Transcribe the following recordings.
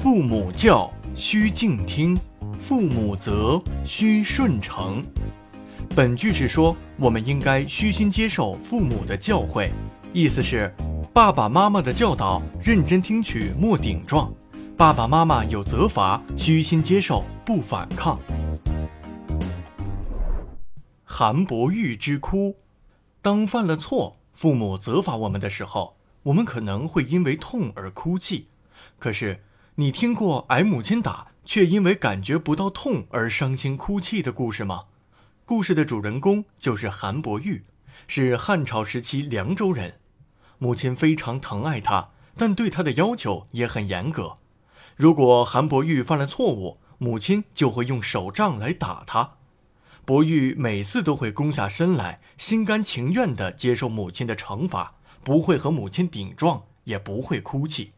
父母教，须敬听；父母责，须顺承。本句是说，我们应该虚心接受父母的教诲，意思是，爸爸妈妈的教导，认真听取，莫顶撞；爸爸妈妈有责罚，虚心接受，不反抗。韩伯玉之哭，当犯了错，父母责罚我们的时候，我们可能会因为痛而哭泣。可是，你听过挨母亲打却因为感觉不到痛而伤心哭泣的故事吗？故事的主人公就是韩伯玉，是汉朝时期凉州人。母亲非常疼爱他，但对他的要求也很严格。如果韩伯玉犯了错误，母亲就会用手杖来打他。伯玉每次都会弓下身来，心甘情愿地接受母亲的惩罚，不会和母亲顶撞，也不会哭泣。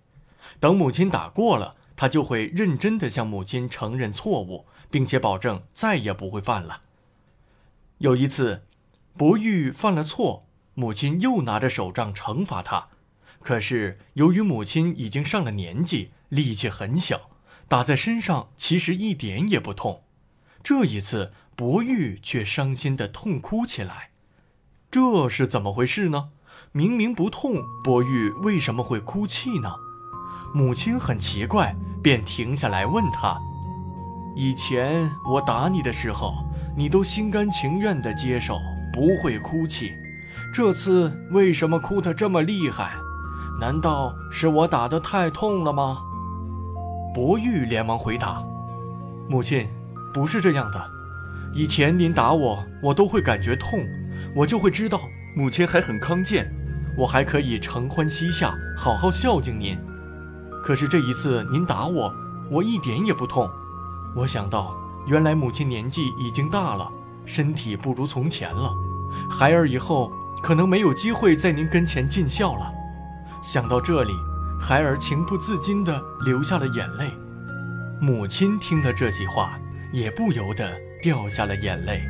等母亲打过了，他就会认真地向母亲承认错误，并且保证再也不会犯了。有一次，伯玉犯了错，母亲又拿着手杖惩罚他，可是由于母亲已经上了年纪，力气很小，打在身上其实一点也不痛。这一次。伯玉却伤心地痛哭起来，这是怎么回事呢？明明不痛，伯玉为什么会哭泣呢？母亲很奇怪，便停下来问他：“以前我打你的时候，你都心甘情愿的接受，不会哭泣，这次为什么哭得这么厉害？难道是我打得太痛了吗？”伯玉连忙回答：“母亲，不是这样的。”以前您打我，我都会感觉痛，我就会知道母亲还很康健，我还可以承欢膝下，好好孝敬您。可是这一次您打我，我一点也不痛。我想到，原来母亲年纪已经大了，身体不如从前了，孩儿以后可能没有机会在您跟前尽孝了。想到这里，孩儿情不自禁地流下了眼泪。母亲听了这些话，也不由得。掉下了眼泪。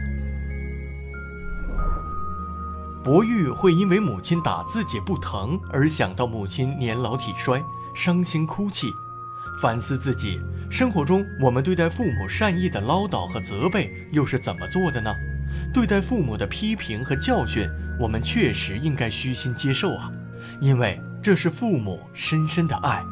伯玉会因为母亲打自己不疼而想到母亲年老体衰，伤心哭泣，反思自己生活中我们对待父母善意的唠叨和责备又是怎么做的呢？对待父母的批评和教训，我们确实应该虚心接受啊，因为这是父母深深的爱。